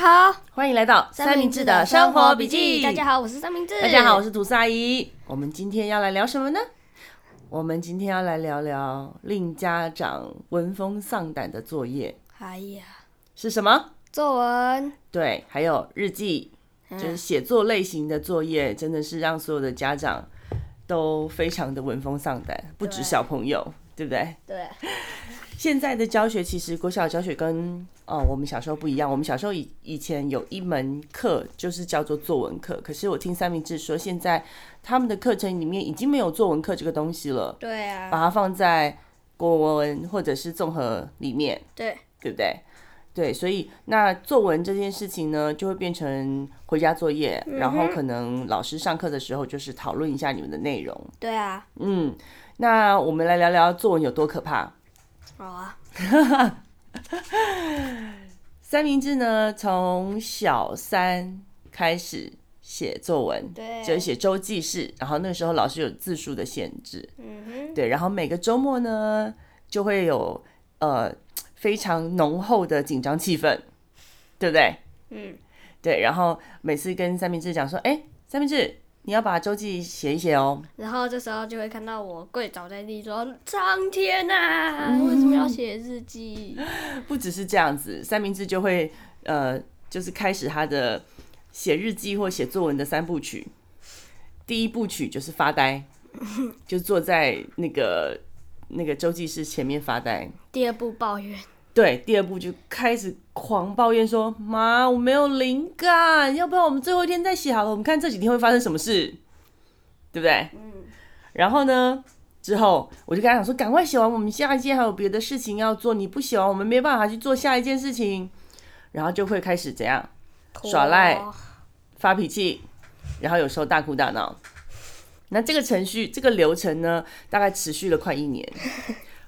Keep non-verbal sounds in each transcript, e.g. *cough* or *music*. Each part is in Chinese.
好，欢迎来到三明治的生活笔记。大家好，我是三明治。大家好，我是吐司阿姨。我们今天要来聊什么呢？我们今天要来聊聊令家长闻风丧胆的作业。哎呀，是什么？作文。对，还有日记，就是写作类型的作业，真的是让所有的家长都非常的闻风丧胆，不止小朋友，对，对不对？对。现在的教学其实国小教学跟哦我们小时候不一样。我们小时候以以前有一门课就是叫做作文课，可是我听三明治说，现在他们的课程里面已经没有作文课这个东西了。对啊，把它放在国文或者是综合里面。对，对不对？对，所以那作文这件事情呢，就会变成回家作业，嗯、然后可能老师上课的时候就是讨论一下你们的内容。对啊，嗯，那我们来聊聊作文有多可怕。好啊，*laughs* 三明治呢，从小三开始写作文，对，就写周记式，然后那个时候老师有字数的限制，嗯哼，对，然后每个周末呢，就会有呃非常浓厚的紧张气氛，对不对？嗯，对，然后每次跟三明治讲说，哎，三明治。你要把周记写一写哦，然后这时候就会看到我跪倒在地说：“苍天呐、啊，为什么要写日记？” *laughs* 不只是这样子，三明治就会呃，就是开始他的写日记或写作文的三部曲。第一部曲就是发呆，*laughs* 就坐在那个那个周记室前面发呆。第二部抱怨。对，第二步就开始狂抱怨说：“妈，我没有灵感，要不然我们最后一天再写好了。我们看这几天会发生什么事，对不对？”嗯。然后呢，之后我就跟他讲说：“赶快写完，我们下一件还有别的事情要做。你不写完，我们没办法去做下一件事情。”然后就会开始怎样耍赖、发脾气，然后有时候大哭大闹。那这个程序、这个流程呢，大概持续了快一年。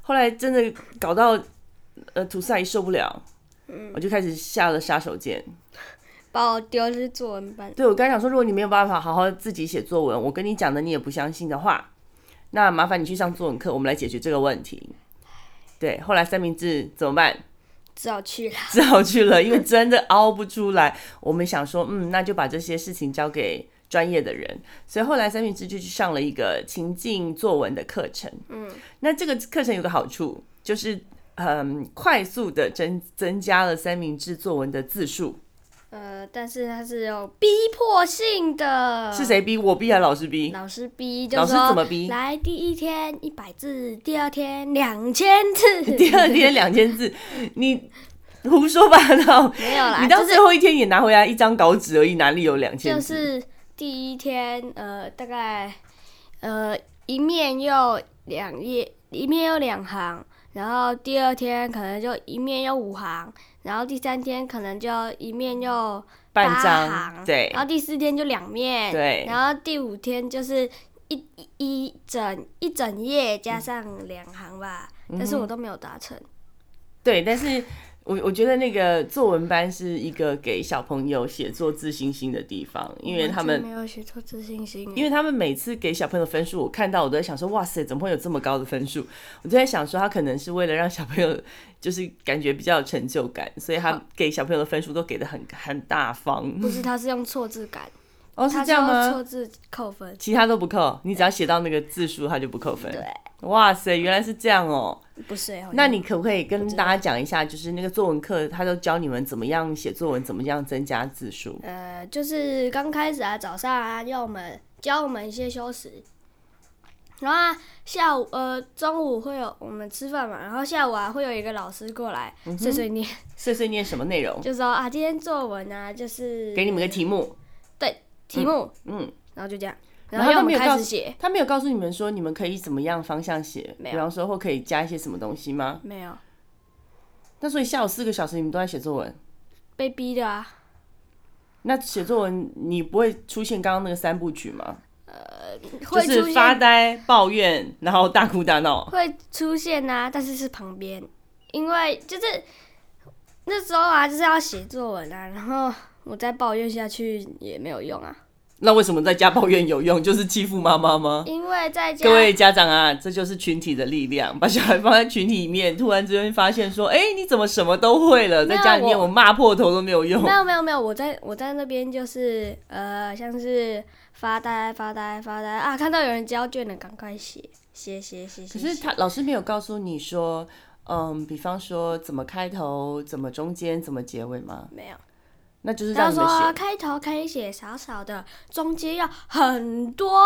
后来真的搞到。呃，吐司阿姨受不了，嗯，我就开始下了杀手锏，把我丢去作文班。对，我刚才讲说，如果你没有办法好好自己写作文，我跟你讲的你也不相信的话，那麻烦你去上作文课，我们来解决这个问题。对，后来三明治怎么办？只好去了，只好去了，因为真的熬不出来。我们想说，嗯，那就把这些事情交给专业的人。所以后来三明治就去上了一个情境作文的课程。嗯，那这个课程有个好处就是。很快速的增增加了三明治作文的字数，呃，但是它是有逼迫性的。是谁逼？我逼还是老师逼？老师逼，老师怎么逼？来，第一天一百字，第二天两千字，*laughs* 第二天两千字，你胡说八道。没有啦，你到最后一天也拿回来一张稿纸而已，哪里有两千字？就是第一天，呃，大概呃一面又两页，一面又两行。然后第二天可能就一面又五行，然后第三天可能就一面又八行，半张，对，然后第四天就两面，对，然后第五天就是一一整一整页加上两行吧，嗯，但是我都没有达成。对，但是。我我觉得那个作文班是一个给小朋友写作自信心的地方，因为他们没有写作自信心，因为他们每次给小朋友分数，我看到我都在想说，哇塞，怎么会有这么高的分数？我就在想说，他可能是为了让小朋友就是感觉比较有成就感，所以他给小朋友的分数都给的很很大方。不是，他是用错字感。哦，是这样吗？错字扣分，其他都不扣，你只要写到那个字数，他就不扣分。对，哇塞，原来是这样哦。不是，那你可不可以跟大家讲一下，就是那个作文课，他都教你们怎么样写作文，怎么样增加字数？呃，就是刚开始啊，早上啊，要我们教我们一些修辞，然后啊，下午呃，中午会有我们吃饭嘛，然后下午啊，会有一个老师过来碎碎念，*laughs* 碎碎念什么内容？就说啊，今天作文啊，就是给你们个题目。题目，嗯，然后就这样，然后他没有开始写，他没有告诉你们说你们可以怎么样方向写，比方说或可以加一些什么东西吗？没有。那所以下午四个小时你们都在写作文？被逼的啊。那写作文你不会出现刚刚那个三部曲吗？呃，就是发呆、抱怨，然后大哭大闹。会出现啊，但是是旁边，因为就是那时候啊，就是要写作文啊，然后。我再抱怨下去也没有用啊！那为什么在家抱怨有用？就是欺负妈妈吗？因为在家，各位家长啊，这就是群体的力量。把小孩放在群体里面，突然之间发现说：“哎、欸，你怎么什么都会了？”在家里面，我骂破头都没有用。没有没有没有，我在我在那边就是呃，像是发呆发呆发呆啊，看到有人交卷了，赶快写写写写写。可是他老师没有告诉你说，嗯，比方说怎么开头，怎么中间，怎么结尾吗？没有。那就是让你们写。说开头可以写少少的，中间要很多，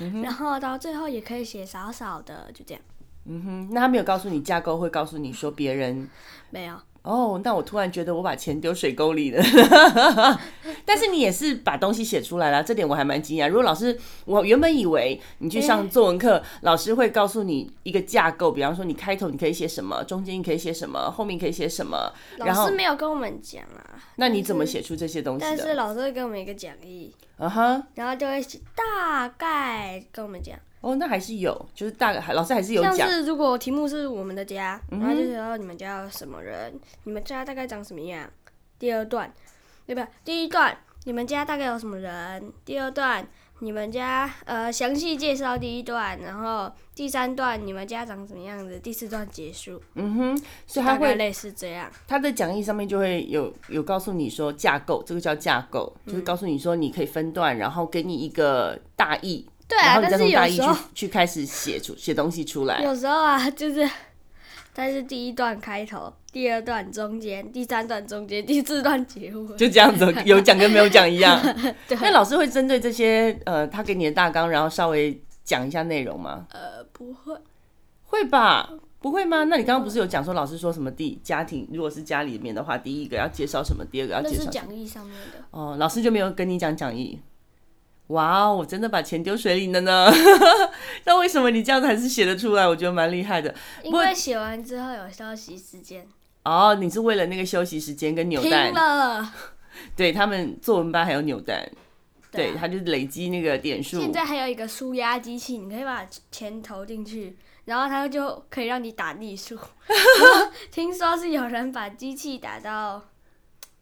嗯，然后到最后也可以写少少的，就这样。嗯哼，那他没有告诉你架构，会告诉你说别人没有。哦，那我突然觉得我把钱丢水沟里了。*laughs* 但是你也是把东西写出来了，这点我还蛮惊讶。如果老师，我原本以为你去上作文课，欸，老师会告诉你一个架构，比方说你开头你可以写什么，中间你可以写什么，后面可以写什么。老师没有跟我们讲啊。那你怎么写出这些东西的？但是老师会给我们一个讲义，嗯哼，然后就会大概跟我们讲。哦，那还是有，就是大概老师还是有讲。像是如果题目是我们的家，嗯、然后就是说你们家有什么人，你们家大概长什么样？第二段，对吧？第一段，你们家大概有什么人？第二段，你们家呃详细介绍第一段，然后第三段你们家长什么样子？第四段结束。嗯哼，所以他会类似这样。他的讲义上面就会有有告诉你说架构，这个叫架构，就是告诉你说你可以分段，然后给你一个大意。对啊，但是有时候去开始写出写东西出来。有时候啊，就是，*laughs* 但是第一段开头，第二段中间，第三段中间，第四段结尾，就这样子，有讲跟没有讲一样。*laughs* 对。那老师会针对这些呃，他给你的大纲，然后稍微讲一下内容吗？呃，不会。会吧？不会吗？那你刚刚不是有讲说老师说什么？第家庭如果是家里面的话，第一个要介绍什么？第二个要介绍什么？讲义上面的。哦，老师就没有跟你讲讲义。哇哦，我真的把钱丢水里了呢！*laughs* 那为什么你这样子还是写得出来？我觉得蛮厉害的。因为写完之后有休息时间。哦，你是为了那个休息时间跟扭蛋？了。*laughs* 对，他们作文班还有扭蛋，对，对他就累积那个点数。现在还有一个输压机器，你可以把钱投进去，然后它就可以让你打地数。*laughs* 听说是有人把机器打到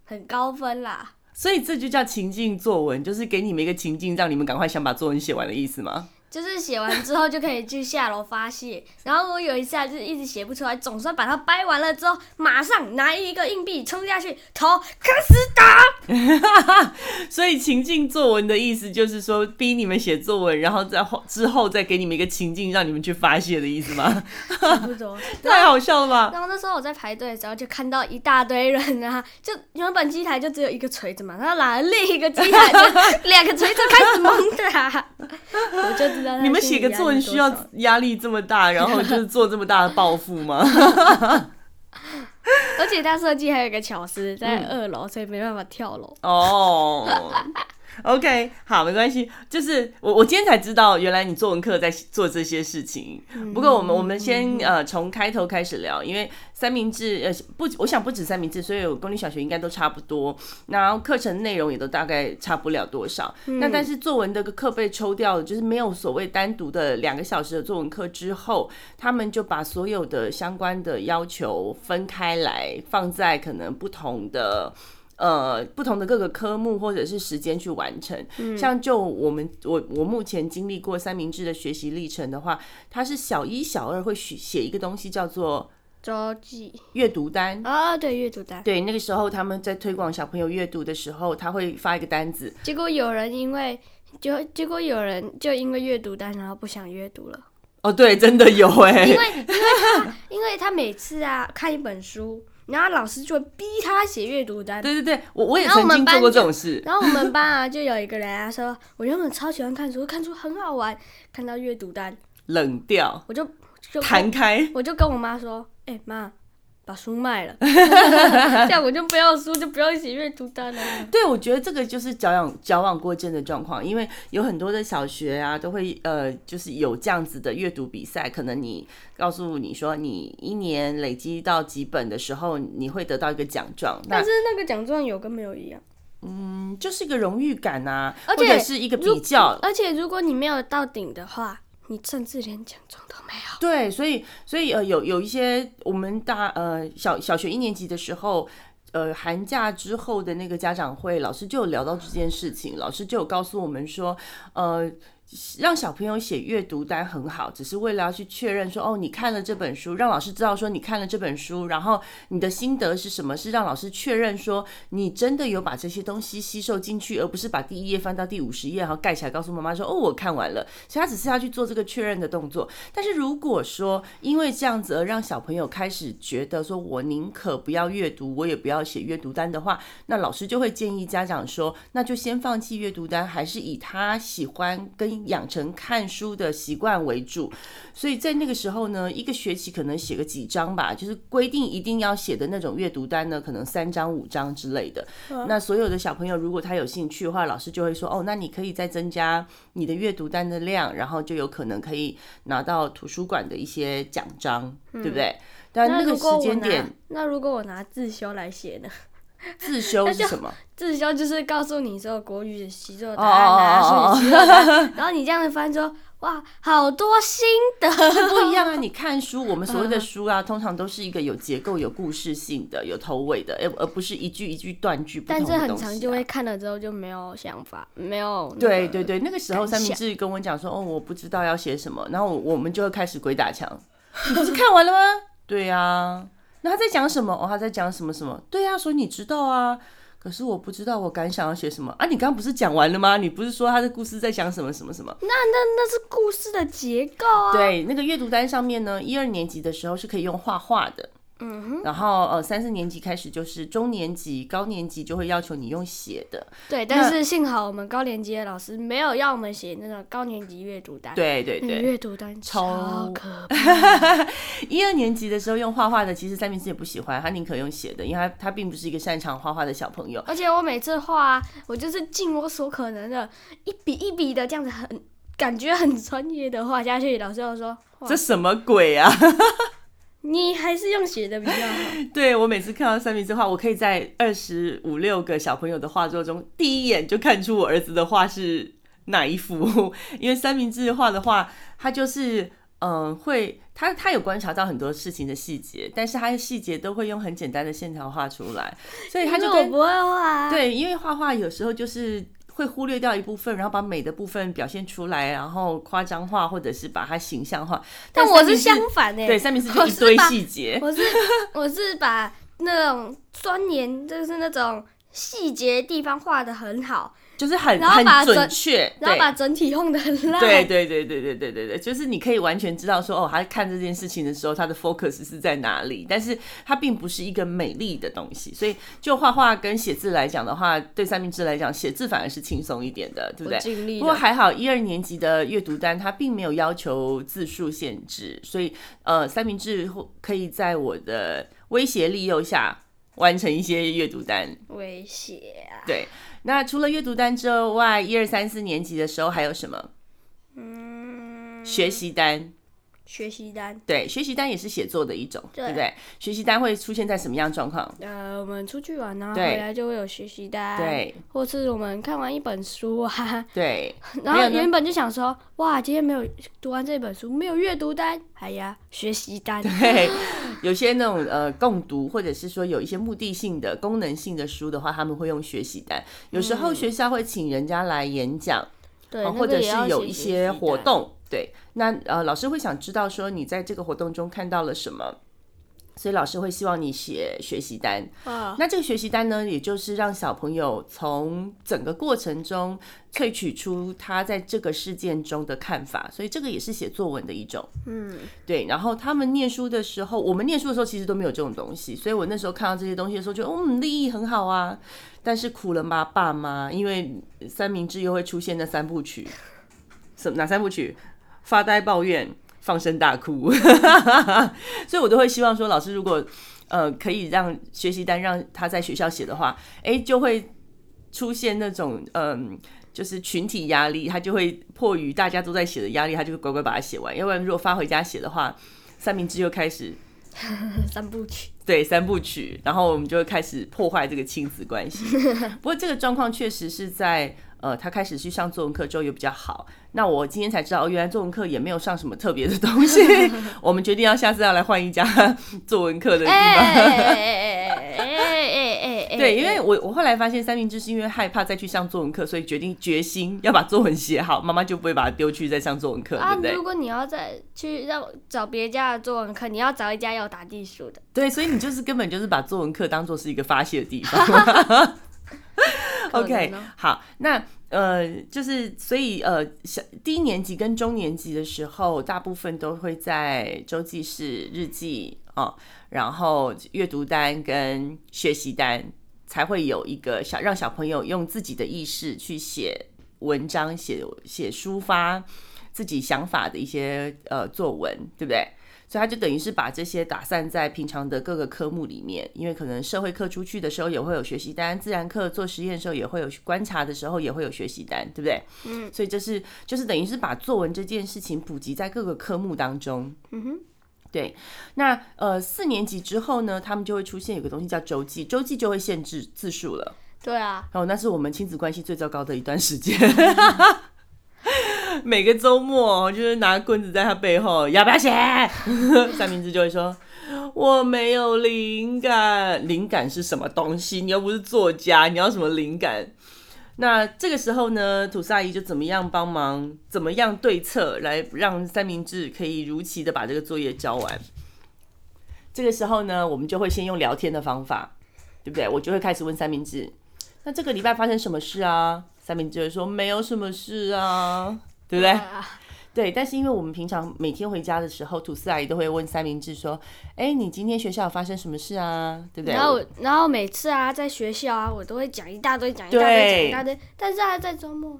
很高分啦。所以这就叫情境作文，就是给你们一个情境，让你们赶快想把作文写完的意思吗？就是写完之后就可以去下楼发泄，然后我有一次，就是一直写不出来，总算把它掰完了之后，马上拿一个硬币冲下去，头开始打。*laughs* 所以情境作文的意思就是说，逼你们写作文，然后在后之后再给你们一个情境，让你们去发泄的意思吗？差不多。*laughs* 太好笑了吧？然后那时候我在排队的时候，就看到一大堆人啊，就原本机台就只有一个锤子嘛，然后拿了另一个机台，就 *laughs* 两个锤子开始猛打，我就知道。你们写个作文需要压力这么大，然后就是做这么大的报复吗？*laughs* 而且他设计还有一个巧思，在二楼，所以没办法跳楼。哦。*laughs* OK，好，没关系。就是我，我今天才知道，原来你作文课在做这些事情。不过，我们我们先呃从开头开始聊，因为三明治呃不，我想不止三明治，所以公立小学应该都差不多。然后课程内容也都大概差不了多少。那但是作文的课被抽掉了，就是没有所谓单独的两个小时的作文课之后，他们就把所有的相关的要求分开来，放在可能不同的。呃，不同的各个科目或者是时间去完成，嗯，像就我们我我目前经历过三明治的学习历程的话，它是小一、小二会写写一个东西叫做周记。阅读单。啊，对，阅读单，对，那个时候他们在推广小朋友阅读的时候，他会发一个单子，结果有人因为就结果有人就因为阅读单，然后不想阅读了。哦，对，真的有哎，因为因为他因为他每次啊看一本书。然后老师就会逼他写阅读单。对对对，我我也曾经做过这种事。然后我们班啊，就有一个人啊说，我原本超喜欢看书，看书很好玩，看到阅读单冷掉，我就就弹开，我就跟我妈说，哎、欸、妈。把书卖了，*laughs* 这样我就不要书，就不要写阅读单了。对，我觉得这个就是矫枉矫枉过正的状况，因为有很多的小学啊，都会呃，就是有这样子的阅读比赛，可能你告诉你说，你一年累积到几本的时候，你会得到一个奖状。但是那个奖状有跟没有一样？嗯，就是一个荣誉感啊，或者是一个比较。而且如果你没有到顶的话。你甚至连奖状都没有。对，所以所以呃，有有一些我们大呃小小学一年级的时候，呃寒假之后的那个家长会，老师就有聊到这件事情，老师就有告诉我们说，呃。让小朋友写阅读单很好，只是为了要去确认说，哦，你看了这本书，让老师知道说你看了这本书，然后你的心得是什么？是让老师确认说你真的有把这些东西吸收进去，而不是把第一页翻到第五十页，然后盖起来告诉妈妈说，哦，我看完了。所以他只是要去做这个确认的动作。但是如果说因为这样子而让小朋友开始觉得说我宁可不要阅读，我也不要写阅读单的话，那老师就会建议家长说，那就先放弃阅读单，还是以他喜欢跟养成看书的习惯为主，所以在那个时候呢，一个学期可能写个几章吧，就是规定一定要写的那种阅读单呢，可能三章五章之类的。那所有的小朋友如果他有兴趣的话，老师就会说哦，那你可以再增加你的阅读单的量，然后就有可能可以拿到图书馆的一些奖章，对不对？但那个时间点，那如果我拿自修来写呢？*laughs* 自修是什么？自修就是告诉你说国语的习作答案啊，数学习作答案，然后你这样子翻说，哇，好多心得，不一样啊！你看书，我们所谓的 *laughs* 书啊，通常都是一个有结构、有故事性的、有头尾的，而而不是一句一句断句不同。但是很长就会看了之后就没有想法，没有。对对对，那个时候三明治跟我讲说，哦，我不知道要写什么，然后我们就会开始鬼打墙。*laughs* 你不是看完了吗？对呀。那他在讲什么？哦，他在讲什么什么？对呀，所以你知道啊。可是我不知道我感想要写什么啊。你刚刚不是讲完了吗？你不是说他的故事在讲什么什么什么？那那那是故事的结构啊。对，那个阅读单上面呢，一二年级的时候是可以用画画的。嗯哼，然后呃，三四年级开始就是中年级、高年级就会要求你用写的。对，但是幸好我们高年级的老师没有要我们写那个高年级阅读单。对对对，阅读单超可怕。*laughs* 一二年级的时候用画画的，其实三明治也不喜欢，他宁可用写的，因为他他并不是一个擅长画画的小朋友。而且我每次画，我就是尽我所可能的，一笔一笔的这样子很，很感觉很专业的画下去。老师就说：“这什么鬼啊？”你还是用写的比较好。*laughs* 对，我每次看到三明治画，我可以在二十五六个小朋友的画作中，第一眼就看出我儿子的画是哪一幅。*laughs* 因为三明治画的话，他就是嗯，会他他有观察到很多事情的细节，但是他的细节都会用很简单的线条画出来，所以他就跟我不会画。对，因为画画有时候就是。会忽略掉一部分，然后把美的部分表现出来，然后夸张化，或者是把它形象化。但我是相反的，对，三明治就一堆细节。我是 *laughs* 我是把那种钻研，就是那种细节地方画的很好。就是很很准确，然后把整体用的很烂。对对对对对对对对，就是你可以完全知道说，哦，他看这件事情的时候，他的 focus 是在哪里，但是它并不是一个美丽的东西。所以就画画跟写字来讲的话，对三明治来讲，写字反而是轻松一点的，对不对？不过还好，一二年级的阅读单它并没有要求字数限制，所以呃，三明治可以在我的威胁利诱下完成一些阅读单。威胁啊？对。那除了阅读单之外，一二三四年级的时候还有什么？嗯，学习单。学习单，对，学习单也是写作的一种，对，对不对？学习单会出现在什么样状况？呃，我们出去玩呢、啊，回来就会有学习单，对，或是我们看完一本书啊，对，*laughs* 然后原本就想说，哇，今天没有读完这本书，没有阅读单，哎呀，学习单，对，有些那种呃共读，或者是说有一些目的性的、功能性的书的话，他们会用学习单。有时候学校会请人家来演讲，对、嗯，或者是有一些活动。对，那呃，老师会想知道说你在这个活动中看到了什么，所以老师会希望你写学习单。啊，那这个学习单呢，也就是让小朋友从整个过程中萃取出他在这个事件中的看法，所以这个也是写作文的一种。嗯，对。然后他们念书的时候，我们念书的时候其实都没有这种东西，所以我那时候看到这些东西的时候，就嗯，利益很好啊。但是苦了吗，爸妈？因为三明治又会出现那三部曲，什么哪三部曲？发呆、抱怨、放声大哭，*laughs* 所以我都会希望说，老师如果呃可以让学习单让他在学校写的话，哎，就会出现那种嗯、呃，就是群体压力，他就会迫于大家都在写的压力，他就会乖乖把它写完。要不然如果发回家写的话，三明治又开始 *laughs* 三部曲，对三部曲，然后我们就会开始破坏这个亲子关系。不过这个状况确实是在。呃，他开始去上作文课之后也比较好。那我今天才知道，哦，原来作文课也没有上什么特别的东西。*laughs* 我们决定要下次要来换一家 *laughs* 作文课的地方。哎哎 *laughs* 哎哎哎哎对，因为我我后来发现三明治是因为害怕再去上作文课，所以决定决心要把作文写好，妈妈就不会把它丢去再上作文课，啊、对不对？如果你要再去让找别家的作文课，你要找一家有打地鼠的。对，所以你就是根本就是把作文课当做是一个发泄的地方。OK，好，那呃，就是所以呃，小低年级跟中年级的时候，大部分都会在周记式、日记、哦，然后阅读单跟学习单才会有一个小让小朋友用自己的意识去写文章、写写抒发自己想法的一些呃作文，对不对？所以他就等于是把这些打散在平常的各个科目里面，因为可能社会课出去的时候也会有学习单，自然课做实验的时候也会有观察的时候也会有学习单，对不对？嗯，所以这是就是等于是把作文这件事情普及在各个科目当中。嗯哼，对。那呃四年级之后呢，他们就会出现有个东西叫周记，周记就会限制字数了。对啊，哦，那是我们亲子关系最糟糕的一段时间。*laughs* *laughs* 每个周末，就是拿棍子在他背后，要不要写？*laughs* 三明治就会说：“我没有灵感。”灵感是什么东西？你又不是作家，你要什么灵感？那这个时候呢，土司阿姨就怎么样帮忙？怎么样对策来让三明治可以如期的把这个作业交完？这个时候呢，我们就会先用聊天的方法，对不对？我就会开始问三明治：“那这个礼拜发生什么事啊？”三明治会说：“没有什么事啊。”对不对？啊、对，但是因为我们平常每天回家的时候，吐司阿姨都会问三明治说：“哎，你今天学校有发生什么事啊？对不对？”然后，然后每次啊，在学校啊，我都会讲一大堆，讲一大堆，讲一大堆。但是啊在周末。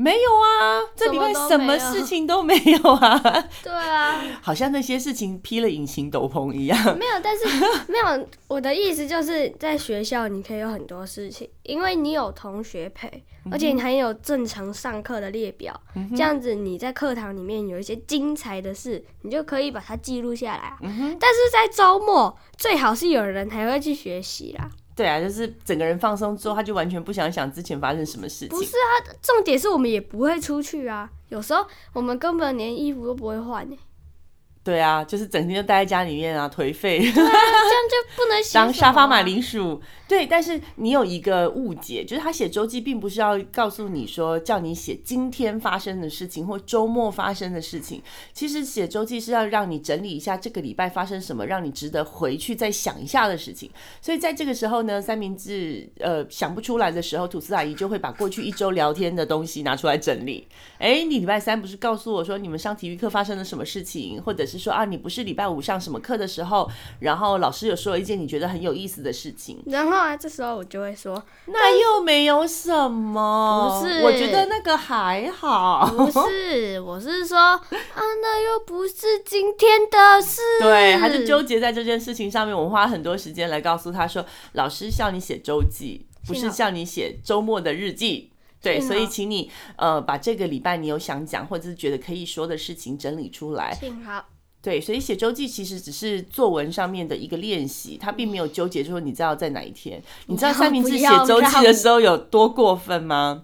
没有啊，这里面什么事情都没有啊。对啊，*laughs* 好像那些事情披了隐形斗篷一样。没有，但是 *laughs* 没有。我的意思就是在学校你可以有很多事情，因为你有同学陪，而且你还有正常上课的列表，嗯、这样子你在课堂里面有一些精彩的事，你就可以把它记录下来啊。嗯、但是在周末最好是有人还会去学习啦。对啊，就是整个人放松之后，他就完全不想想之前发生什么事情。不是啊，重点是我们也不会出去啊。有时候我们根本连衣服都不会换。对啊，就是整天就待在家里面啊，颓废。对啊，这样就不能当沙发马铃薯。对，但是你有一个误解，就是他写周记并不是要告诉你说叫你写今天发生的事情或周末发生的事情。其实写周记是要让你整理一下这个礼拜发生什么，让你值得回去再想一下的事情。所以在这个时候呢，三明治呃想不出来的时候，吐司阿姨就会把过去一周聊天的东西拿出来整理。哎，你礼拜三不是告诉我说你们上体育课发生了什么事情，或者是说啊，你不是礼拜五上什么课的时候，然后老师有说一件你觉得很有意思的事情，然后啊，这时候我就会说，那又没有什么，不是，我觉得那个还好，不是，我是说啊，那又不是今天的事，对，他就纠结在这件事情上面，我们花很多时间来告诉他说，老师叫你写周记，不是叫你写周末的日记。对，所以请你呃把这个礼拜你有想讲或者是觉得可以说的事情整理出来。好。对，所以写周记其实只是作文上面的一个练习，他并没有纠结说你知道在哪一天。你知道三明治写周记的时候有多过分吗？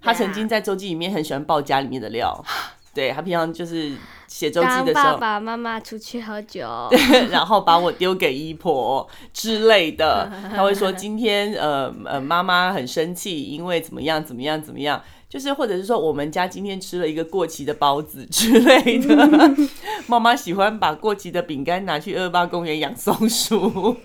他曾经在周记里面很喜欢爆家里面的料。*laughs* 对，他平常就是写周记的时候，爸爸妈妈出去喝酒，*laughs* 对，然后把我丢给姨婆之类的。*laughs* 他会说今天呃呃妈妈很生气，因为怎么样怎么样怎么样，就是或者是说我们家今天吃了一个过期的包子之类的。妈妈喜欢把过期的饼干拿去二八公园养松鼠，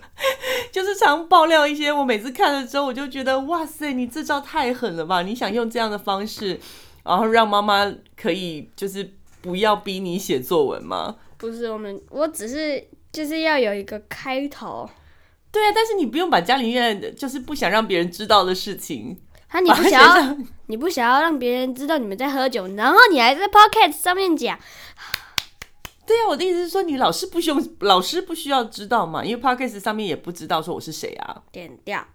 就是常爆料一些。我每次看了之后，我就觉得哇塞，你这招太狠了吧！你想用这样的方式。然后让妈妈可以就是不要逼你写作文吗？不是，我们我只是就是要有一个开头。对啊，但是你不用把家里面就是不想让别人知道的事情。啊，你不想要，你不想要让别人知道你们在喝酒，然后你还在 Podcast 上面讲。对啊，我的意思是说，你老师不需要，老师不需要知道嘛，因为 Podcast 上面也不知道说我是谁啊。点掉。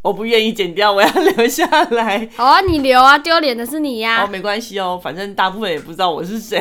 我不愿意剪掉，我要留下来。好啊，你留啊，丢脸的是你呀。哦，没关系哦，反正大部分也不知道我是谁。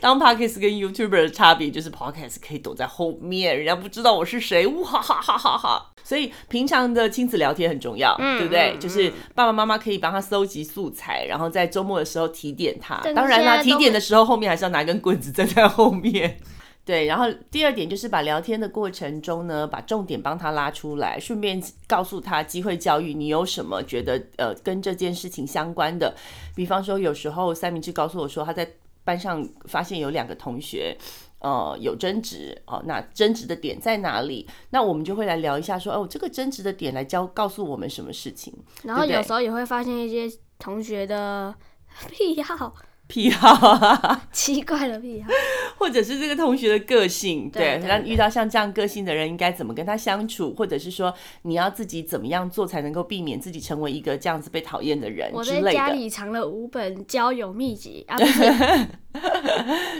当 Podcast 跟 YouTuber 的差别就是 Podcast 可以躲在后面，人家不知道我是谁，哇哈哈哈哈哈。所以平常的亲子聊天很重要，嗯、对不对？嗯、就是爸爸妈妈可以帮他搜集素材，然后在周末的时候提点他。当然啦，提点的时候后面还是要拿根棍子站在后面。对，然后第二点就是把聊天的过程中呢，把重点帮他拉出来，顺便告诉他机会教育，你有什么觉得呃跟这件事情相关的？比方说，有时候三明治告诉我说他在班上发现有两个同学呃有争执哦，那争执的点在哪里？那我们就会来聊一下说，哦，这个争执的点来教告诉我们什么事情？然后有时候也会发现一些同学的 *laughs* 癖好。*laughs* 癖好啊，奇怪的癖好，*laughs* 或者是这个同学的个性，对，那遇到像这样个性的人，应该怎么跟他相处，或者是说你要自己怎么样做才能够避免自己成为一个这样子被讨厌的人之类的。我在家里藏了五本交友秘籍 *laughs* 啊，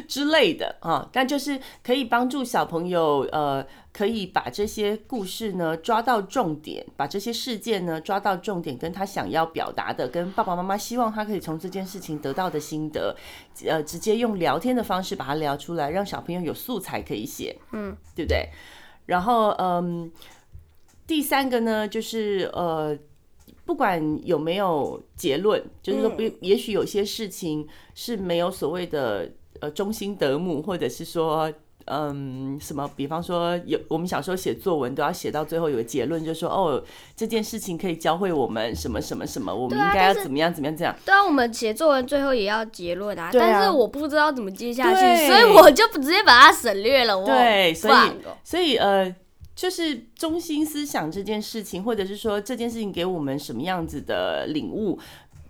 之类的啊，但就是可以帮助小朋友呃。可以把这些故事呢抓到重点，把这些事件呢抓到重点，跟他想要表达的，跟爸爸妈妈希望他可以从这件事情得到的心得，呃，直接用聊天的方式把它聊出来，让小朋友有素材可以写，嗯，对不对？然后，嗯，第三个呢，就是呃，不管有没有结论，就是说，不也许有些事情是没有所谓的呃中心德目，或者是说。嗯，什么？比方说，有我们小时候写作文都要写到最后有个结论，就是说哦，这件事情可以教会我们什么什么什么，我们应该要怎么样怎么样这样。对啊，我们写作文最后也要结论啊，但是我不知道怎么接下去，所以我就直接把它省略了。对，所以所以呃，就是中心思想这件事情，或者是说这件事情给我们什么样子的领悟，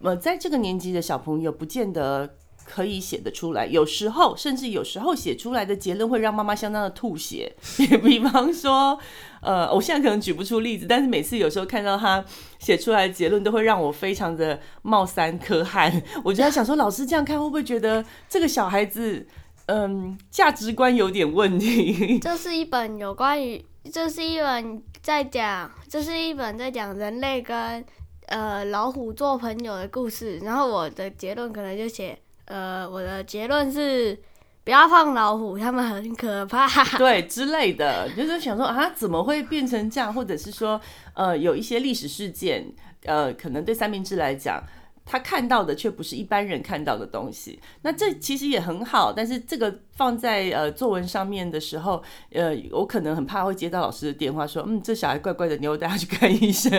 呃，在这个年纪的小朋友不见得。可以写得出来，有时候甚至有时候写出来的结论会让妈妈相当的吐血。*laughs* 比方说，呃，我现在可能举不出例子，但是每次有时候看到他写出来的结论，都会让我非常的冒三颗汗。我就在想说，老师这样看会不会觉得这个小孩子，嗯，价值观有点问题？*laughs* 这是一本有关于，这是一本在讲，这是一本在讲人类跟呃老虎做朋友的故事。然后我的结论可能就写。呃，我的结论是不要放老虎，他们很可怕。*laughs* 对，之类的，就是想说啊，怎么会变成这样？或者是说，呃，有一些历史事件，呃，可能对三明治来讲，他看到的却不是一般人看到的东西。那这其实也很好，但是这个放在呃作文上面的时候，呃，我可能很怕会接到老师的电话，说，嗯，这小孩怪怪的，你要带他去看医生。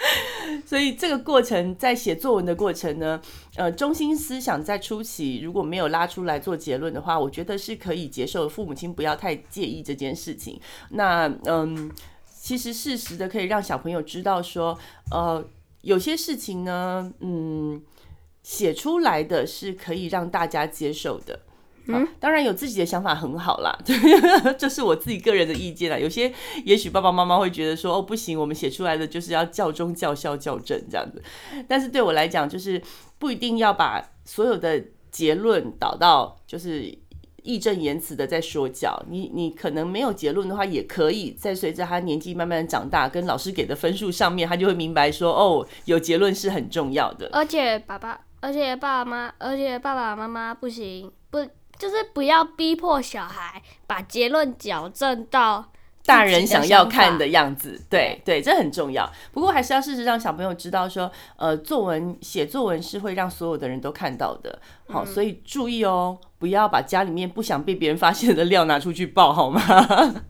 *laughs* 所以这个过程在写作文的过程呢，呃，中心思想在初期如果没有拉出来做结论的话，我觉得是可以接受。父母亲不要太介意这件事情。那嗯，其实适时的可以让小朋友知道说，呃，有些事情呢，嗯，写出来的是可以让大家接受的。嗯，当然有自己的想法很好啦，*laughs* 这是我自己个人的意见啦。有些也许爸爸妈妈会觉得说，哦，不行，我们写出来的就是要教中、教校、校正这样子。但是对我来讲，就是不一定要把所有的结论导到就是义正言辞的在说教。你你可能没有结论的话，也可以在随着他年纪慢慢长大，跟老师给的分数上面，他就会明白说，哦，有结论是很重要的。而且爸爸，而且爸爸妈，而且爸爸妈妈不行不。就是不要逼迫小孩把结论矫正到大人想要看的样子，对对，这很重要。不过还是要事实让小朋友知道说，呃，作文写作文是会让所有的人都看到的，好，所以注意哦，不要把家里面不想被别人发现的料拿出去爆，好吗？*laughs*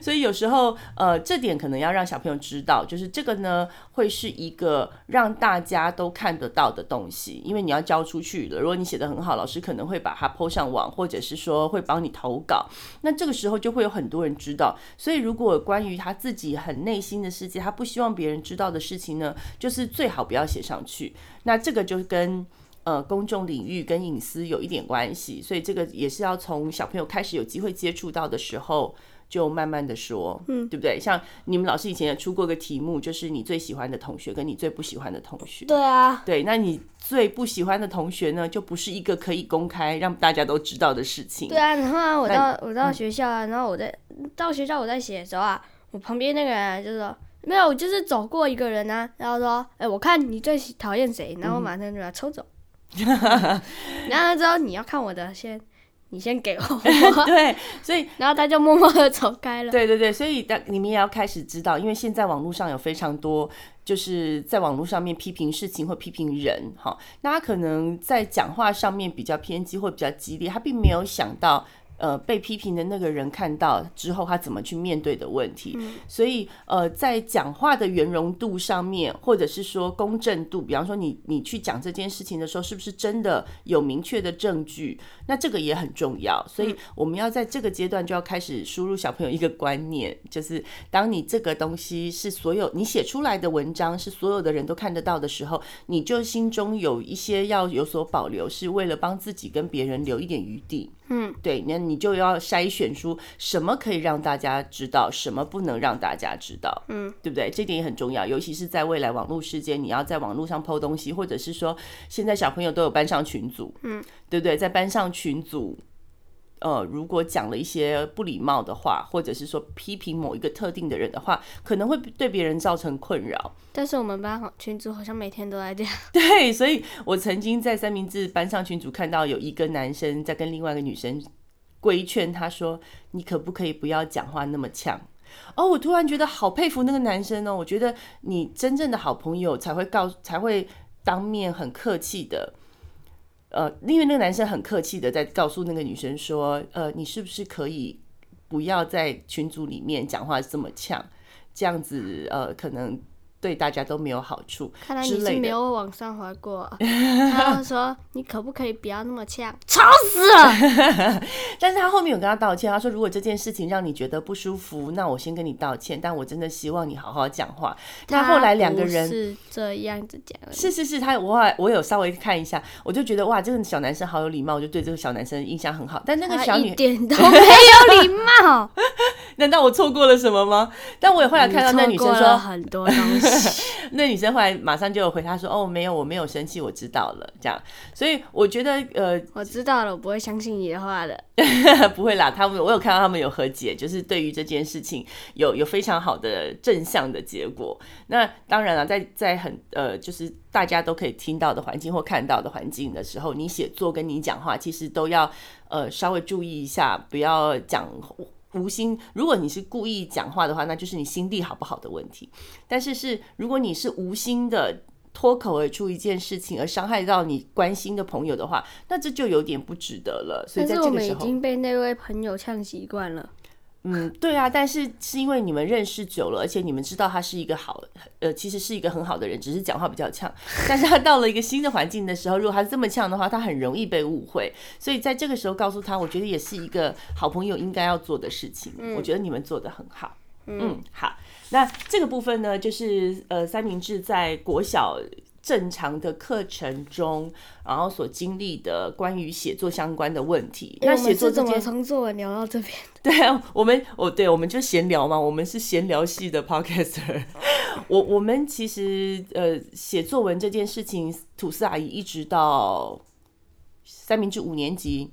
所以有时候，呃，这点可能要让小朋友知道，就是这个呢，会是一个让大家都看得到的东西，因为你要交出去了。如果你写得很好，老师可能会把它 po 上网，或者是说会帮你投稿。那这个时候就会有很多人知道。所以，如果关于他自己很内心的世界，他不希望别人知道的事情呢，就是最好不要写上去。那这个就跟呃公众领域跟隐私有一点关系，所以这个也是要从小朋友开始有机会接触到的时候。就慢慢的说，嗯，对不对？像你们老师以前也出过个题目，就是你最喜欢的同学跟你最不喜欢的同学。对啊，对，那你最不喜欢的同学呢，就不是一个可以公开让大家都知道的事情。对啊，然后啊，我到我到学校啊，然后我在到学校我在写的时候啊，我旁边那个人就说没有，我就是走过一个人啊，然后说，哎，我看你最讨厌谁，然后我马上就把他抽走。然后之后你要看我的先。你先给我，*laughs* 对，所以 *laughs* 然后他就默默的走开了。对对对，所以你们也要开始知道，因为现在网络上有非常多，就是在网络上面批评事情或批评人，哈，那他可能在讲话上面比较偏激或比较激烈，他并没有想到。呃被批评的那个人看到之后，他怎么去面对的问题。嗯、所以呃，在讲话的圆融度上面，或者是说公正度，比方说你你去讲这件事情的时候，是不是真的有明确的证据？那这个也很重要。所以我们要在这个阶段就要开始输入小朋友一个观念，就是当你这个东西是所有你写出来的文章是所有的人都看得到的时候，你就心中有一些要有所保留，是为了帮自己跟别人留一点余地。嗯，对，那你就要筛选出什么可以让大家知道，什么不能让大家知道。嗯，对不对？这点也很重要，尤其是在未来网络世界，你要在网络上 PO 东西，或者是说现在小朋友都有班上群组，嗯，对不对？在班上群组。呃，如果讲了一些不礼貌的话，或者是说批评某一个特定的人的话，可能会对别人造成困扰。但是我们班群主好像每天都在这样。对，所以我曾经在三明治班上群主看到有一个男生在跟另外一个女生规劝他说：“你可不可以不要讲话那么呛？”哦，我突然觉得好佩服那个男生哦。我觉得你真正的好朋友才会告，才会当面很客气的。呃，因为那个男生很客气的在告诉那个女生说，呃，你是不是可以不要在群组里面讲话这么呛，这样子，呃，可能。对大家都没有好处。看来你是没有往上滑过。*laughs* 他说：“你可不可以不要那么呛，吵死了。*laughs* ”但是他后面有跟他道歉，他说：“如果这件事情让你觉得不舒服，那我先跟你道歉。但我真的希望你好好讲话。”那后来两个人是这样子讲。是是是，他我我有稍微看一下，我就觉得哇，这个小男生好有礼貌，我就对这个小男生印象很好。但那个小女一点都没有礼貌。*laughs* 难道我错过了什么吗？但我也后来看到那女生说很多东西。*laughs* 那女生后来马上就有回他说：“哦，没有，我没有生气，我知道了。”这样，所以我觉得，呃，我知道了，我不会相信你的话的。不会啦，他们我有看到他们有和解，就是对于这件事情有有非常好的正向的结果。那当然了，在在很呃，就是大家都可以听到的环境或看到的环境的时候，你写作跟你讲话，其实都要呃稍微注意一下，不要讲。无心，如果你是故意讲话的话，那就是你心地好不好的问题。但是是，如果你是无心的脱口而出一件事情，而伤害到你关心的朋友的话，那这就有点不值得了。所以在这个时候，我们已经被那位朋友呛习惯了。嗯，对啊，但是是因为你们认识久了，而且你们知道他是一个好，呃，其实是一个很好的人，只是讲话比较呛。*laughs* 但是他到了一个新的环境的时候，如果他这么呛的话，他很容易被误会。所以在这个时候告诉他，我觉得也是一个好朋友应该要做的事情。嗯，我觉得你们做的很好。嗯，嗯，好，那这个部分呢，就是呃，三明治在国小。正常的课程中，然后所经历的关于写作相关的问题。那写作怎么从作文聊到这边？*laughs* 对啊，我们哦，对，我们就闲聊嘛，我们是闲聊系的 podcaster。*laughs* 我我们其实呃，写作文这件事情，吐司阿姨一直到三明治五年级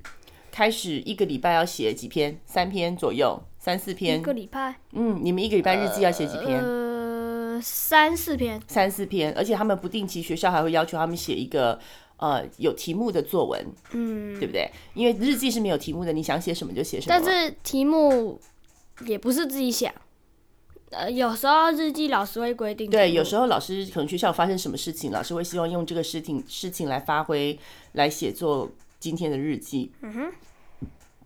开始，一个礼拜要写几篇，三篇左右，三四篇。一个礼拜？嗯，你们一个礼拜日记要写几篇？呃三四篇，三四篇，而且他们不定期，学校还会要求他们写一个呃有题目的作文，嗯，对不对？因为日记是没有题目的，你想写什么就写什么。但是题目也不是自己想，呃，有时候日记老师会规定。对，有时候老师可能学校发生什么事情，老师会希望用这个事情事情来发挥，来写作今天的日记。嗯哼。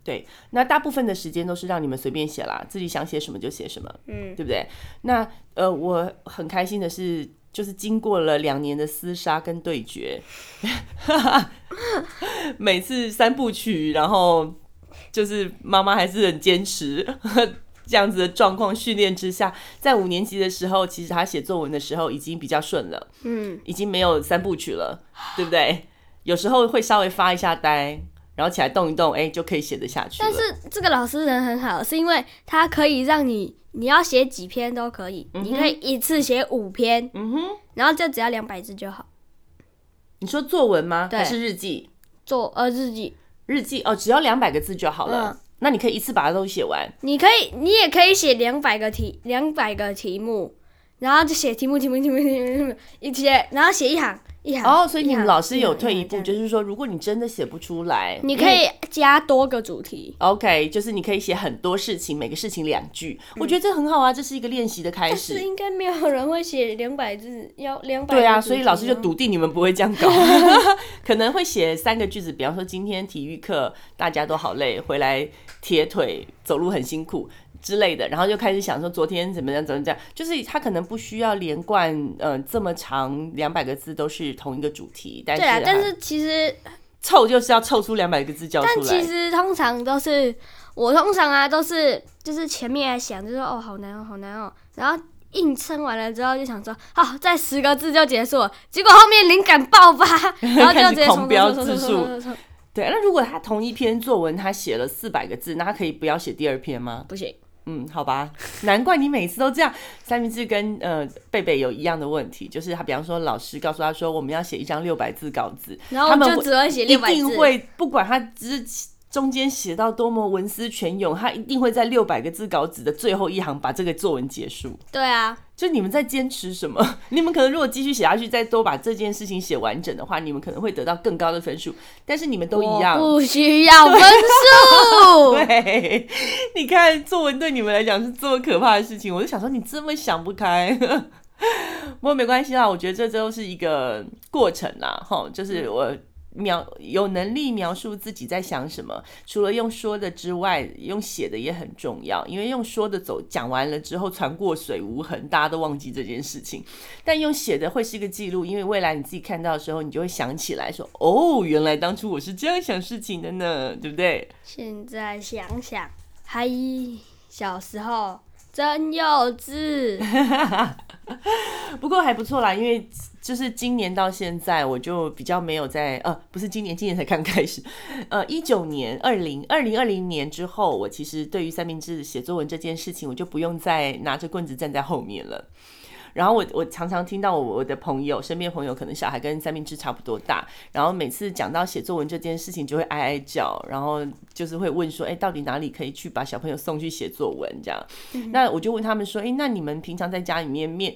对，那大部分的时间都是让你们随便写啦，自己想写什么就写什么，嗯，对不对？那呃，我很开心的是，就是经过了两年的厮杀跟对决，*laughs* 每次三部曲，然后就是妈妈还是很坚持 *laughs* 这样子的状况训练之下，在五年级的时候，其实他写作文的时候已经比较顺了，嗯，已经没有三部曲了，对不对？有时候会稍微发一下呆。然后起来动一动，哎，就可以写得下去。但是这个老师人很好，是因为他可以让你，你要写几篇都可以，嗯、你可以一次写五篇，嗯哼，然后就只要两百字就好。你说作文吗？还是日记？作呃日记，日记哦，只要两百个字就好了。嗯、那你可以一次把它都写完。你可以，你也可以写两百个题，两百个题目，然后就写题目，题目，题目，题目，题目，一写，然后写一行。一行哦，所以你们老师有退一步，就是说，如果你真的写不出来，你可以加多个主题。OK，就是你可以写很多事情，每个事情两句，嗯、我觉得这很好啊，这是一个练习的开始。但是应该没有人会写两百字，要两百。对啊，所以老师就笃定你们不会这样搞，*laughs* 可能会写三个句子，比方说今天体育课大家都好累，回来铁腿走路很辛苦。之类的，然后就开始想说昨天怎么样怎么样，就是他可能不需要连贯，嗯、呃，这么长两百个字都是同一个主题，但是，对啊，但是其实凑就是要凑出两百个字交出来。但其实通常都是我通常啊都是就是前面还想就是哦好难哦好难哦，然后硬撑完了之后就想说好再十个字就结束了，结果后面灵感爆发，*laughs* 然后就直接狂飙字数。对，那如果他同一篇作文他写了四百个字，那他可以不要写第二篇吗？不行。嗯，好吧，*laughs* 难怪你每次都这样。三明治跟呃贝贝有一样的问题，就是他比方说老师告诉他说我们要写一张六百字稿子，然后他们就只会写六百字，一定会不管他之中间写到多么文思泉涌，他一定会在六百个字稿纸的最后一行把这个作文结束。对啊，就你们在坚持什么？*laughs* 你们可能如果继续写下去，再多把这件事情写完整的话，你们可能会得到更高的分数。但是你们都一样，不需要分数。*laughs* 对，你看作文对你们来讲是这么可怕的事情，我就想说你这么想不开。*laughs* 不过没关系啦，我觉得这都是一个过程啦，哈，就是我。描有能力描述自己在想什么，除了用说的之外，用写的也很重要。因为用说的走讲完了之后，船过水无痕，大家都忘记这件事情。但用写的会是一个记录，因为未来你自己看到的时候，你就会想起来说：“哦，原来当初我是这样想事情的呢，对不对？”现在想想，嗨，小时候真幼稚。*laughs* *laughs* 不过还不错啦，因为。就是今年到现在，我就比较没有在呃，不是今年，今年才刚开始。*laughs* 呃，一九年、二零、二零二零年之后，我其实对于三明治写作文这件事情，我就不用再拿着棍子站在后面了。然后我我常常听到我我的朋友身边朋友可能小孩跟三明治差不多大，然后每次讲到写作文这件事情，就会哀哀叫，然后就是会问说，哎，到底哪里可以去把小朋友送去写作文这样？嗯、那我就问他们说，哎，那你们平常在家里面面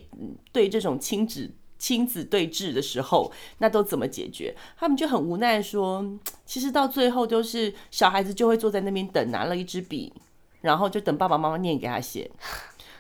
对这种亲子。亲子对峙的时候，那都怎么解决？他们就很无奈说，其实到最后都是小孩子就会坐在那边等，拿了一支笔，然后就等爸爸妈妈念给他写。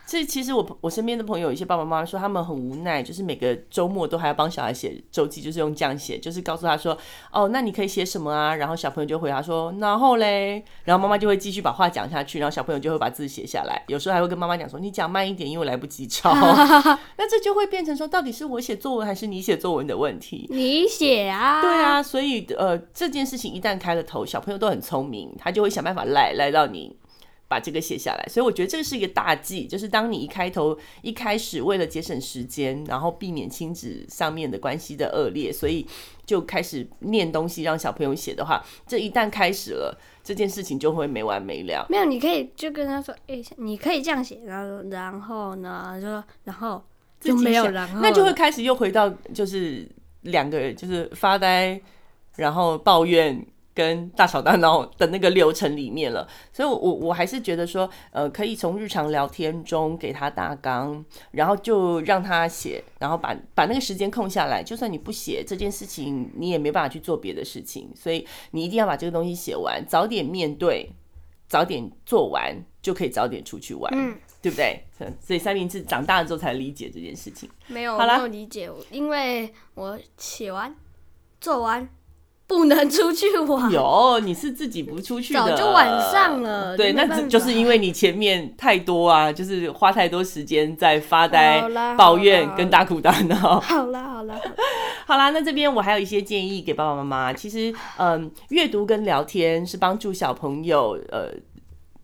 这其实我我身边的朋友，有一些爸爸妈妈说他们很无奈，就是每个周末都还要帮小孩写周记，就是用这样写，就是告诉他说，哦，那你可以写什么啊？然后小朋友就回答说，然后嘞，然后妈妈就会继续把话讲下去，然后小朋友就会把字写下来，有时候还会跟妈妈讲说，你讲慢一点，因为我来不及抄。*laughs* 那这就会变成说，到底是我写作文还是你写作文的问题？你写啊？对啊，所以呃，这件事情一旦开了头，小朋友都很聪明，他就会想办法赖赖到你。把这个写下来，所以我觉得这个是一个大忌，就是当你一开头一开始为了节省时间，然后避免亲子上面的关系的恶劣，所以就开始念东西让小朋友写的话，这一旦开始了，这件事情就会没完没了。没有，你可以就跟他说，哎、欸，你可以这样写，然后然后呢，就说然后就没有然后，那就会开始又回到就是两个人就是发呆，然后抱怨。跟大吵大闹的那个流程里面了，*laughs* 所以我，我我还是觉得说，呃，可以从日常聊天中给他大纲，然后就让他写，然后把把那个时间空下来。就算你不写这件事情，你也没办法去做别的事情，所以你一定要把这个东西写完，早点面对，早点做完，就可以早点出去玩，嗯，对不对？所以三明治长大了之后才理解这件事情。没有，好啦，没有理解，因为我写完做完。不能出去玩。有，你是自己不出去的。早就晚上了。对，那只就是因为你前面太多啊，就是花太多时间在发呆、抱怨跟大哭大闹。好啦，好啦，*laughs* 好啦，那这边我还有一些建议给爸爸妈妈。其实，嗯，阅读跟聊天是帮助小朋友呃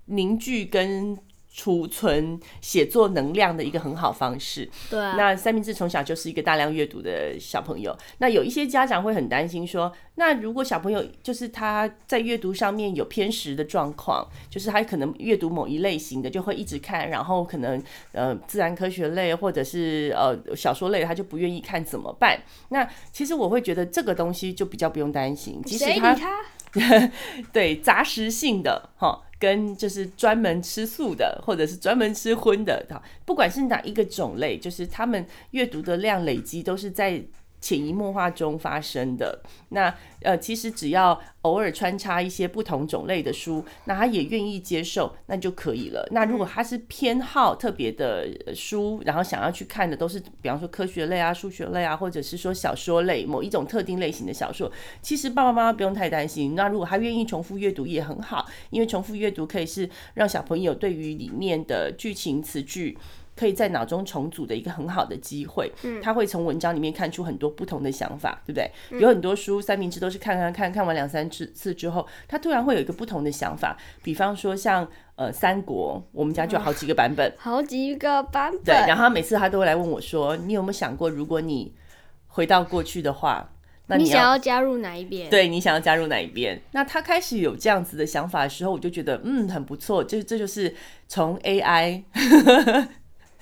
凝聚跟。储存写作能量的一个很好方式。对啊，那三明治从小就是一个大量阅读的小朋友。那有一些家长会很担心说，那如果小朋友就是他在阅读上面有偏食的状况，就是他可能阅读某一类型的就会一直看，然后可能呃自然科学类或者是呃小说类他就不愿意看怎么办？那其实我会觉得这个东西就比较不用担心，即使他 *laughs* 对杂食性的哈。跟就是专门吃素的，或者是专门吃荤的哈，不管是哪一个种类，就是他们阅读的量累积都是在潜移默化中发生的。那呃，其实只要偶尔穿插一些不同种类的书，那他也愿意接受，那就可以了。那如果他是偏好特别的书，然后想要去看的都是，比方说科学类啊、数学类啊，或者是说小说类某一种特定类型的小说，其实爸爸妈妈不用太担心。那如果他愿意重复阅读也很好，因为重复阅读可以是让小朋友对于里面的剧情词句。可以在脑中重组的一个很好的机会，嗯，他会从文章里面看出很多不同的想法，对不对？嗯、有很多书三明治都是看看看看完两三次次之后，他突然会有一个不同的想法。比方说像呃三国，我们家就有好几个版本，嗯、好几个版本。对，然后他每次他都会来问我说：“你有没有想过，如果你回到过去的话，那你，你想要加入哪一边？对，你想要加入哪一边？”那他开始有这样子的想法的时候，我就觉得嗯很不错，这这就是从 AI。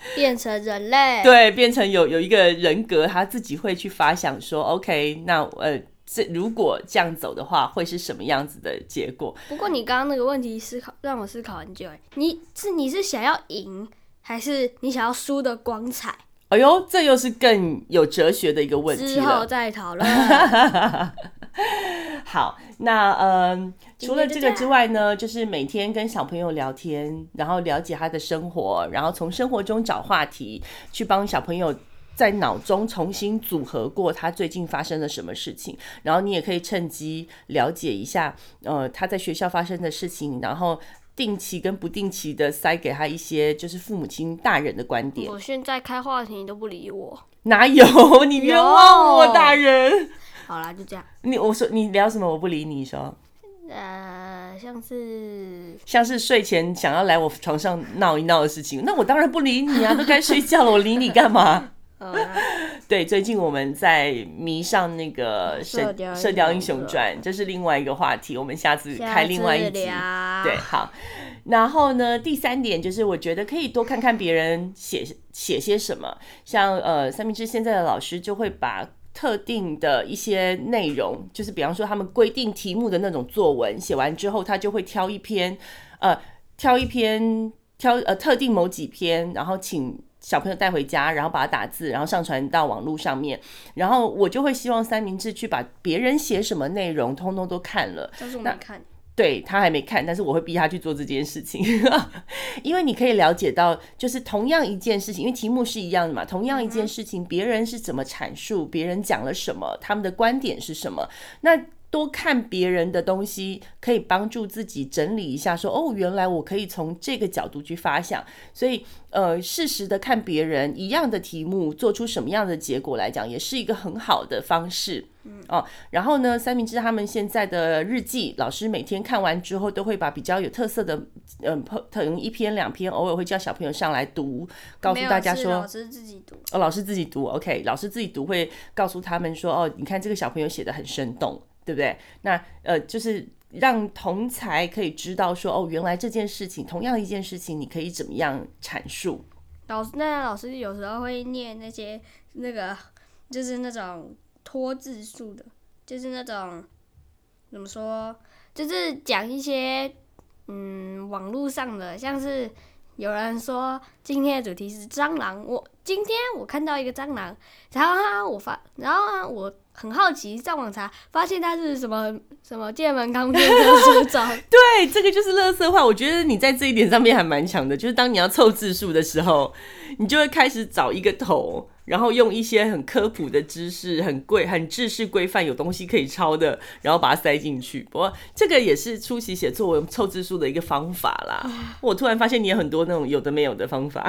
*laughs* 变成人类，对，变成有有一个人格，他自己会去发想说，OK，那呃，这如果这样走的话，会是什么样子的结果？不过你刚刚那个问题思考让我思考很久，你是你是想要赢，还是你想要输的光彩？哎呦，这又是更有哲学的一个问题了。之后再讨论。*laughs* *laughs* 好，那嗯。除了这个之外呢，就是每天跟小朋友聊天，然后了解他的生活，然后从生活中找话题，去帮小朋友在脑中重新组合过他最近发生了什么事情。然后你也可以趁机了解一下，呃，他在学校发生的事情，然后定期跟不定期的塞给他一些就是父母亲大人的观点。我现在开话题你都不理我，哪有？你冤枉我，大人。好啦，就这样。你我说你聊什么？我不理你说。呃，像是像是睡前想要来我床上闹一闹的事情，那我当然不理你啊，都该睡觉了，我理你干嘛？*laughs* 对，最近我们在迷上那个《射射雕英雄传》，这是另外一个话题，我们下次开另外一集。对，好。然后呢，第三点就是我觉得可以多看看别人写写些什么，像呃三明治现在的老师就会把。特定的一些内容，就是比方说他们规定题目的那种作文，写完之后他就会挑一篇，呃，挑一篇，挑呃特定某几篇，然后请小朋友带回家，然后把它打字，然后上传到网络上面。然后我就会希望三明治去把别人写什么内容，通通都看了。但是我没看。对，他还没看，但是我会逼他去做这件事情，*laughs* 因为你可以了解到，就是同样一件事情，因为题目是一样的嘛，同样一件事情，别人是怎么阐述，别人讲了什么，他们的观点是什么，那。多看别人的东西，可以帮助自己整理一下说，说哦，原来我可以从这个角度去发想。所以，呃，适时的看别人一样的题目做出什么样的结果来讲，也是一个很好的方式。嗯哦，然后呢，三明治他们现在的日记，老师每天看完之后，都会把比较有特色的，嗯、呃，可能一篇两篇，偶尔会叫小朋友上来读，告诉大家说，老师自己读。哦，老师自己读，OK，老师自己读会告诉他们说，哦，你看这个小朋友写的很生动。对不对？那呃，就是让同才可以知道说，哦，原来这件事情，同样一件事情，你可以怎么样阐述？老师，那老师有时候会念那些那个，就是那种拖字数的，就是那种怎么说，就是讲一些嗯，网络上的，像是有人说今天的主题是蟑螂，我今天我看到一个蟑螂，然后啊，我发，然后啊，我。很好奇，上网查，发现它是什么什么界门纲目的书种。*laughs* 对，这个就是垃圾话。我觉得你在这一点上面还蛮强的，就是当你要凑字数的时候，你就会开始找一个头，然后用一些很科普的知识、很贵、很制式规范、有东西可以抄的，然后把它塞进去。不过这个也是初期写作文凑字数的一个方法啦。*laughs* 我突然发现你有很多那种有的没有的方法。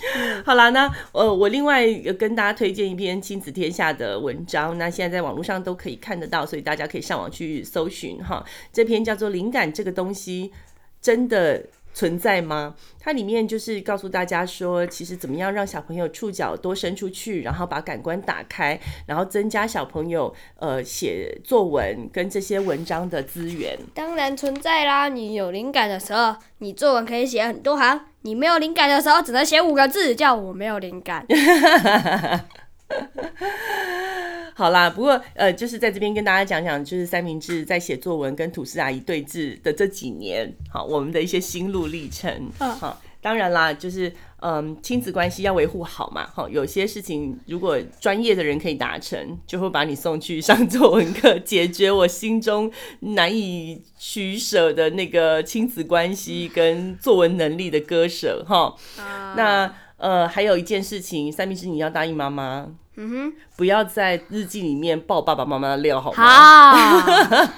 *laughs* 好啦，那呃，我另外跟大家推荐一篇亲子天下的文章，那现在在网络上都可以看得到，所以大家可以上网去搜寻哈。这篇叫做《灵感这个东西真的存在吗？它里面就是告诉大家说，其实怎么样让小朋友触角多伸出去，然后把感官打开，然后增加小朋友呃写作文跟这些文章的资源。当然存在啦！你有灵感的时候，你作文可以写很多行；你没有灵感的时候，只能写五个字，叫我没有灵感。*laughs* *laughs* 好啦，不过呃，就是在这边跟大家讲讲，就是三明治在写作文跟吐司阿姨对峙的这几年，好，我们的一些心路历程。好，当然啦，就是嗯，亲子关系要维护好嘛。哈，有些事情如果专业的人可以达成，就会把你送去上作文课，解决我心中难以取舍的那个亲子关系跟作文能力的割舍。哈，那呃，还有一件事情，三明治你要答应妈妈，嗯哼，不要在日记里面爆爸爸妈妈的料，好吗？好，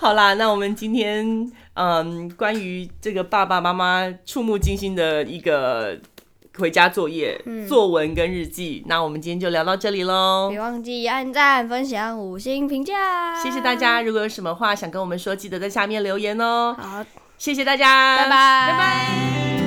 *laughs* 好啦，那我们今天。嗯，关于这个爸爸妈妈触目惊心的一个回家作业、嗯、作文跟日记，那我们今天就聊到这里喽。别忘记按赞、分享、五星评价，谢谢大家。如果有什么话想跟我们说，记得在下面留言哦。好，谢谢大家，拜拜。